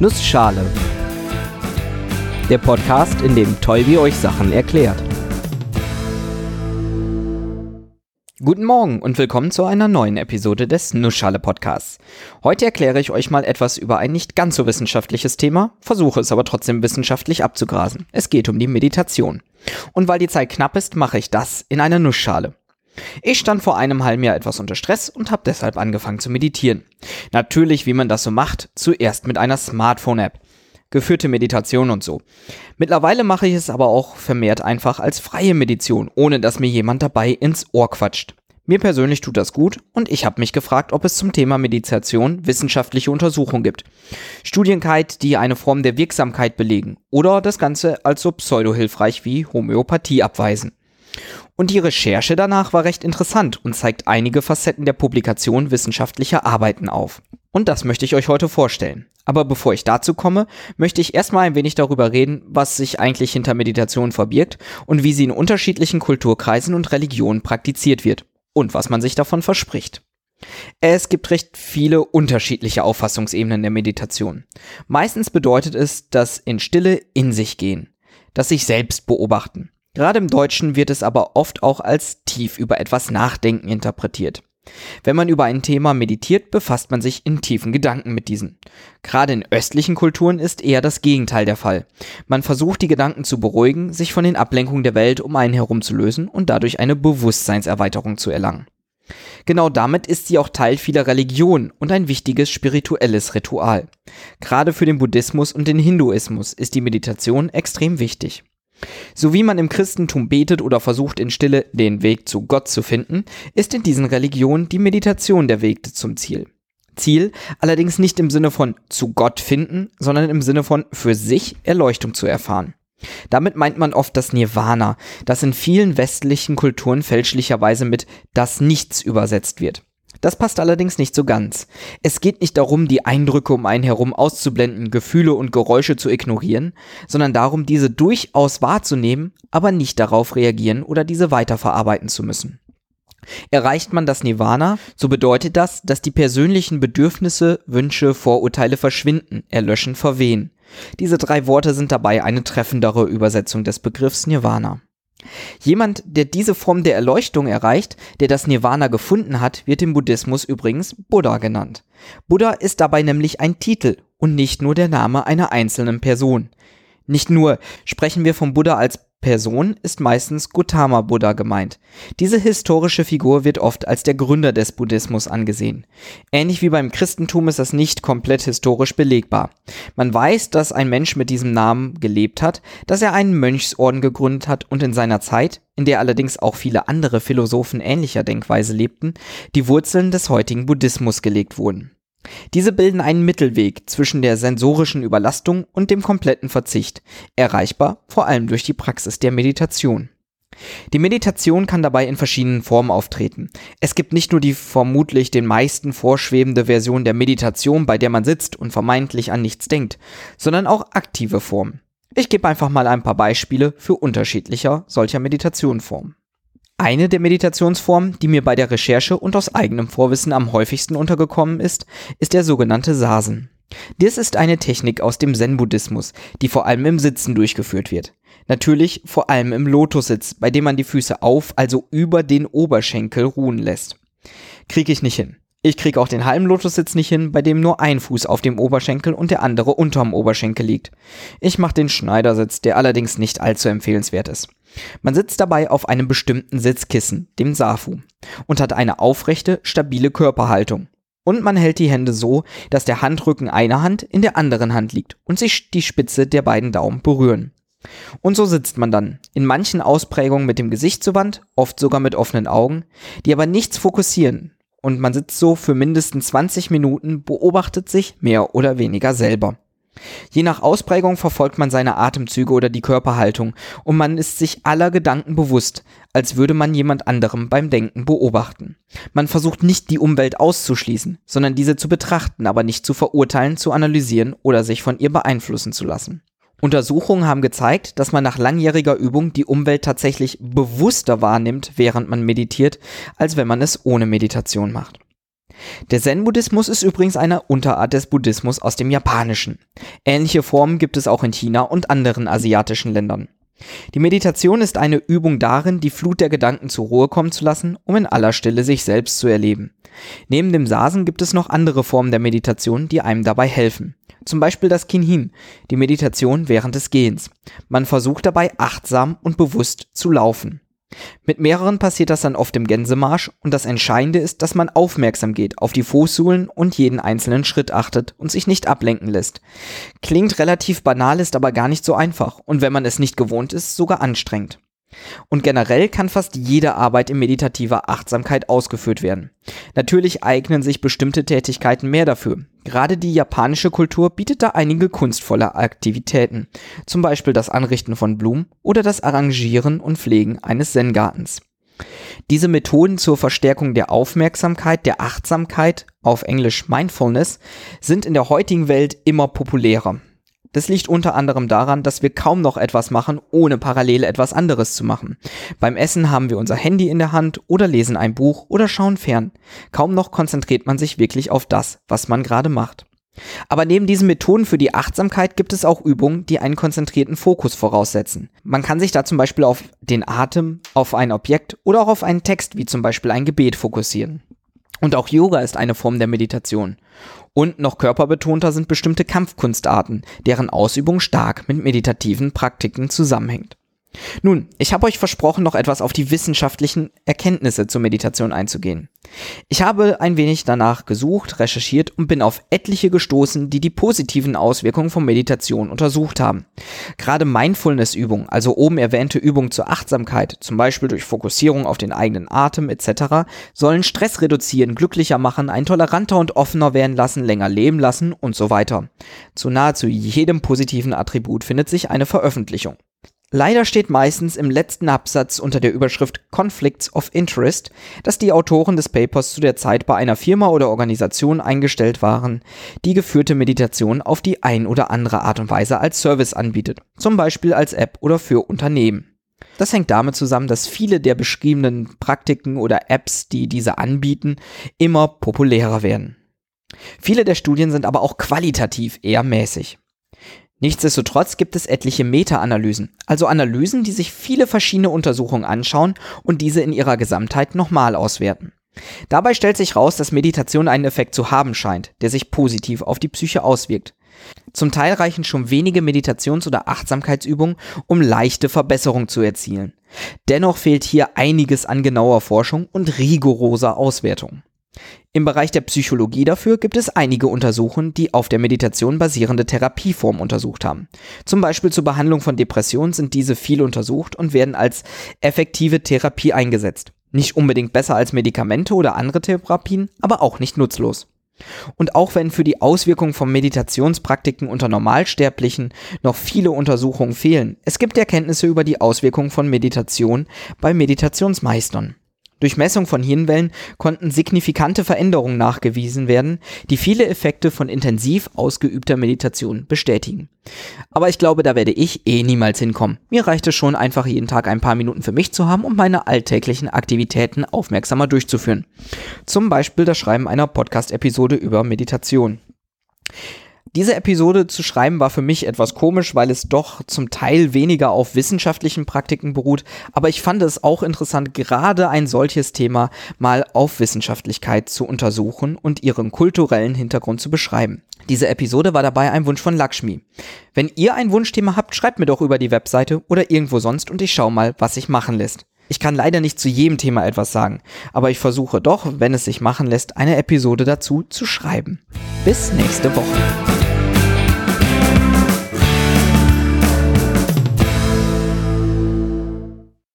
Nussschale. Der Podcast, in dem Tolbi euch Sachen erklärt. Guten Morgen und willkommen zu einer neuen Episode des Nussschale Podcasts. Heute erkläre ich euch mal etwas über ein nicht ganz so wissenschaftliches Thema, versuche es aber trotzdem wissenschaftlich abzugrasen. Es geht um die Meditation. Und weil die Zeit knapp ist, mache ich das in einer Nussschale. Ich stand vor einem halben Jahr etwas unter Stress und habe deshalb angefangen zu meditieren. Natürlich, wie man das so macht, zuerst mit einer Smartphone-App. Geführte Meditation und so. Mittlerweile mache ich es aber auch vermehrt einfach als freie Meditation, ohne dass mir jemand dabei ins Ohr quatscht. Mir persönlich tut das gut und ich habe mich gefragt, ob es zum Thema Meditation wissenschaftliche Untersuchungen gibt. Studienkeit, die eine Form der Wirksamkeit belegen oder das Ganze als so pseudohilfreich wie Homöopathie abweisen. Und die Recherche danach war recht interessant und zeigt einige Facetten der Publikation wissenschaftlicher Arbeiten auf. Und das möchte ich euch heute vorstellen. Aber bevor ich dazu komme, möchte ich erstmal ein wenig darüber reden, was sich eigentlich hinter Meditation verbirgt und wie sie in unterschiedlichen Kulturkreisen und Religionen praktiziert wird und was man sich davon verspricht. Es gibt recht viele unterschiedliche Auffassungsebenen der Meditation. Meistens bedeutet es das in Stille in sich gehen, das sich selbst beobachten. Gerade im Deutschen wird es aber oft auch als tief über etwas nachdenken interpretiert. Wenn man über ein Thema meditiert, befasst man sich in tiefen Gedanken mit diesen. Gerade in östlichen Kulturen ist eher das Gegenteil der Fall. Man versucht die Gedanken zu beruhigen, sich von den Ablenkungen der Welt um einen herum zu lösen und dadurch eine Bewusstseinserweiterung zu erlangen. Genau damit ist sie auch Teil vieler Religionen und ein wichtiges spirituelles Ritual. Gerade für den Buddhismus und den Hinduismus ist die Meditation extrem wichtig. So wie man im Christentum betet oder versucht in Stille den Weg zu Gott zu finden, ist in diesen Religionen die Meditation der Weg zum Ziel. Ziel allerdings nicht im Sinne von zu Gott finden, sondern im Sinne von für sich Erleuchtung zu erfahren. Damit meint man oft das Nirvana, das in vielen westlichen Kulturen fälschlicherweise mit das Nichts übersetzt wird. Das passt allerdings nicht so ganz. Es geht nicht darum, die Eindrücke um einen herum auszublenden, Gefühle und Geräusche zu ignorieren, sondern darum, diese durchaus wahrzunehmen, aber nicht darauf reagieren oder diese weiterverarbeiten zu müssen. Erreicht man das Nirvana, so bedeutet das, dass die persönlichen Bedürfnisse, Wünsche, Vorurteile verschwinden, erlöschen, verwehen. Diese drei Worte sind dabei eine treffendere Übersetzung des Begriffs Nirvana. Jemand, der diese Form der Erleuchtung erreicht, der das Nirvana gefunden hat, wird im Buddhismus übrigens Buddha genannt. Buddha ist dabei nämlich ein Titel und nicht nur der Name einer einzelnen Person. Nicht nur sprechen wir vom Buddha als Person ist meistens Gautama Buddha gemeint. Diese historische Figur wird oft als der Gründer des Buddhismus angesehen. Ähnlich wie beim Christentum ist das nicht komplett historisch belegbar. Man weiß, dass ein Mensch mit diesem Namen gelebt hat, dass er einen Mönchsorden gegründet hat und in seiner Zeit, in der allerdings auch viele andere Philosophen ähnlicher Denkweise lebten, die Wurzeln des heutigen Buddhismus gelegt wurden. Diese bilden einen Mittelweg zwischen der sensorischen Überlastung und dem kompletten Verzicht, erreichbar vor allem durch die Praxis der Meditation. Die Meditation kann dabei in verschiedenen Formen auftreten. Es gibt nicht nur die vermutlich den meisten vorschwebende Version der Meditation, bei der man sitzt und vermeintlich an nichts denkt, sondern auch aktive Formen. Ich gebe einfach mal ein paar Beispiele für unterschiedlicher solcher Meditationformen. Eine der Meditationsformen, die mir bei der Recherche und aus eigenem Vorwissen am häufigsten untergekommen ist, ist der sogenannte Sasen. Dies ist eine Technik aus dem Zen-Buddhismus, die vor allem im Sitzen durchgeführt wird. Natürlich vor allem im Lotussitz, bei dem man die Füße auf, also über den Oberschenkel ruhen lässt. Krieg ich nicht hin. Ich krieg auch den halben Lotussitz nicht hin, bei dem nur ein Fuß auf dem Oberschenkel und der andere unterm Oberschenkel liegt. Ich mache den Schneidersitz, der allerdings nicht allzu empfehlenswert ist. Man sitzt dabei auf einem bestimmten Sitzkissen, dem Safu, und hat eine aufrechte, stabile Körperhaltung. Und man hält die Hände so, dass der Handrücken einer Hand in der anderen Hand liegt und sich die Spitze der beiden Daumen berühren. Und so sitzt man dann, in manchen Ausprägungen mit dem Gesicht zur Wand, oft sogar mit offenen Augen, die aber nichts fokussieren. Und man sitzt so für mindestens 20 Minuten, beobachtet sich mehr oder weniger selber. Je nach Ausprägung verfolgt man seine Atemzüge oder die Körperhaltung und man ist sich aller Gedanken bewusst, als würde man jemand anderem beim Denken beobachten. Man versucht nicht die Umwelt auszuschließen, sondern diese zu betrachten, aber nicht zu verurteilen, zu analysieren oder sich von ihr beeinflussen zu lassen. Untersuchungen haben gezeigt, dass man nach langjähriger Übung die Umwelt tatsächlich bewusster wahrnimmt, während man meditiert, als wenn man es ohne Meditation macht. Der Zen-Buddhismus ist übrigens eine Unterart des Buddhismus aus dem Japanischen. Ähnliche Formen gibt es auch in China und anderen asiatischen Ländern. Die Meditation ist eine Übung darin, die Flut der Gedanken zur Ruhe kommen zu lassen, um in aller Stille sich selbst zu erleben. Neben dem Sasen gibt es noch andere Formen der Meditation, die einem dabei helfen. Zum Beispiel das Kinhin, die Meditation während des Gehens. Man versucht dabei achtsam und bewusst zu laufen. Mit mehreren passiert das dann oft im Gänsemarsch und das Entscheidende ist, dass man aufmerksam geht, auf die Fußsohlen und jeden einzelnen Schritt achtet und sich nicht ablenken lässt. Klingt relativ banal, ist aber gar nicht so einfach und wenn man es nicht gewohnt ist, sogar anstrengend. Und generell kann fast jede Arbeit in meditativer Achtsamkeit ausgeführt werden. Natürlich eignen sich bestimmte Tätigkeiten mehr dafür. Gerade die japanische Kultur bietet da einige kunstvolle Aktivitäten, zum Beispiel das Anrichten von Blumen oder das Arrangieren und Pflegen eines Zen-Gartens. Diese Methoden zur Verstärkung der Aufmerksamkeit, der Achtsamkeit, auf Englisch Mindfulness, sind in der heutigen Welt immer populärer. Das liegt unter anderem daran, dass wir kaum noch etwas machen, ohne parallel etwas anderes zu machen. Beim Essen haben wir unser Handy in der Hand oder lesen ein Buch oder schauen fern. Kaum noch konzentriert man sich wirklich auf das, was man gerade macht. Aber neben diesen Methoden für die Achtsamkeit gibt es auch Übungen, die einen konzentrierten Fokus voraussetzen. Man kann sich da zum Beispiel auf den Atem, auf ein Objekt oder auch auf einen Text, wie zum Beispiel ein Gebet, fokussieren. Und auch Yoga ist eine Form der Meditation. Und noch körperbetonter sind bestimmte Kampfkunstarten, deren Ausübung stark mit meditativen Praktiken zusammenhängt. Nun, ich habe euch versprochen, noch etwas auf die wissenschaftlichen Erkenntnisse zur Meditation einzugehen. Ich habe ein wenig danach gesucht, recherchiert und bin auf etliche gestoßen, die die positiven Auswirkungen von Meditation untersucht haben. Gerade Mindfulness-Übungen, also oben erwähnte Übungen zur Achtsamkeit, zum Beispiel durch Fokussierung auf den eigenen Atem etc., sollen Stress reduzieren, glücklicher machen, ein toleranter und offener werden lassen, länger leben lassen und so weiter. Zu nahezu jedem positiven Attribut findet sich eine Veröffentlichung. Leider steht meistens im letzten Absatz unter der Überschrift Conflicts of Interest, dass die Autoren des Papers zu der Zeit bei einer Firma oder Organisation eingestellt waren, die geführte Meditation auf die ein oder andere Art und Weise als Service anbietet, zum Beispiel als App oder für Unternehmen. Das hängt damit zusammen, dass viele der beschriebenen Praktiken oder Apps, die diese anbieten, immer populärer werden. Viele der Studien sind aber auch qualitativ eher mäßig. Nichtsdestotrotz gibt es etliche Meta-Analysen, also Analysen, die sich viele verschiedene Untersuchungen anschauen und diese in ihrer Gesamtheit nochmal auswerten. Dabei stellt sich raus, dass Meditation einen Effekt zu haben scheint, der sich positiv auf die Psyche auswirkt. Zum Teil reichen schon wenige Meditations- oder Achtsamkeitsübungen, um leichte Verbesserung zu erzielen. Dennoch fehlt hier einiges an genauer Forschung und rigoroser Auswertung. Im Bereich der Psychologie dafür gibt es einige Untersuchungen, die auf der Meditation basierende Therapieformen untersucht haben. Zum Beispiel zur Behandlung von Depressionen sind diese viel untersucht und werden als effektive Therapie eingesetzt. Nicht unbedingt besser als Medikamente oder andere Therapien, aber auch nicht nutzlos. Und auch wenn für die Auswirkungen von Meditationspraktiken unter Normalsterblichen noch viele Untersuchungen fehlen, es gibt Erkenntnisse über die Auswirkungen von Meditation bei Meditationsmeistern. Durch Messung von Hirnwellen konnten signifikante Veränderungen nachgewiesen werden, die viele Effekte von intensiv ausgeübter Meditation bestätigen. Aber ich glaube, da werde ich eh niemals hinkommen. Mir reicht es schon, einfach jeden Tag ein paar Minuten für mich zu haben, um meine alltäglichen Aktivitäten aufmerksamer durchzuführen. Zum Beispiel das Schreiben einer Podcast-Episode über Meditation. Diese Episode zu schreiben war für mich etwas komisch, weil es doch zum Teil weniger auf wissenschaftlichen Praktiken beruht, aber ich fand es auch interessant, gerade ein solches Thema mal auf Wissenschaftlichkeit zu untersuchen und ihren kulturellen Hintergrund zu beschreiben. Diese Episode war dabei ein Wunsch von Lakshmi. Wenn ihr ein Wunschthema habt, schreibt mir doch über die Webseite oder irgendwo sonst und ich schau mal, was sich machen lässt. Ich kann leider nicht zu jedem Thema etwas sagen, aber ich versuche doch, wenn es sich machen lässt, eine Episode dazu zu schreiben. Bis nächste Woche.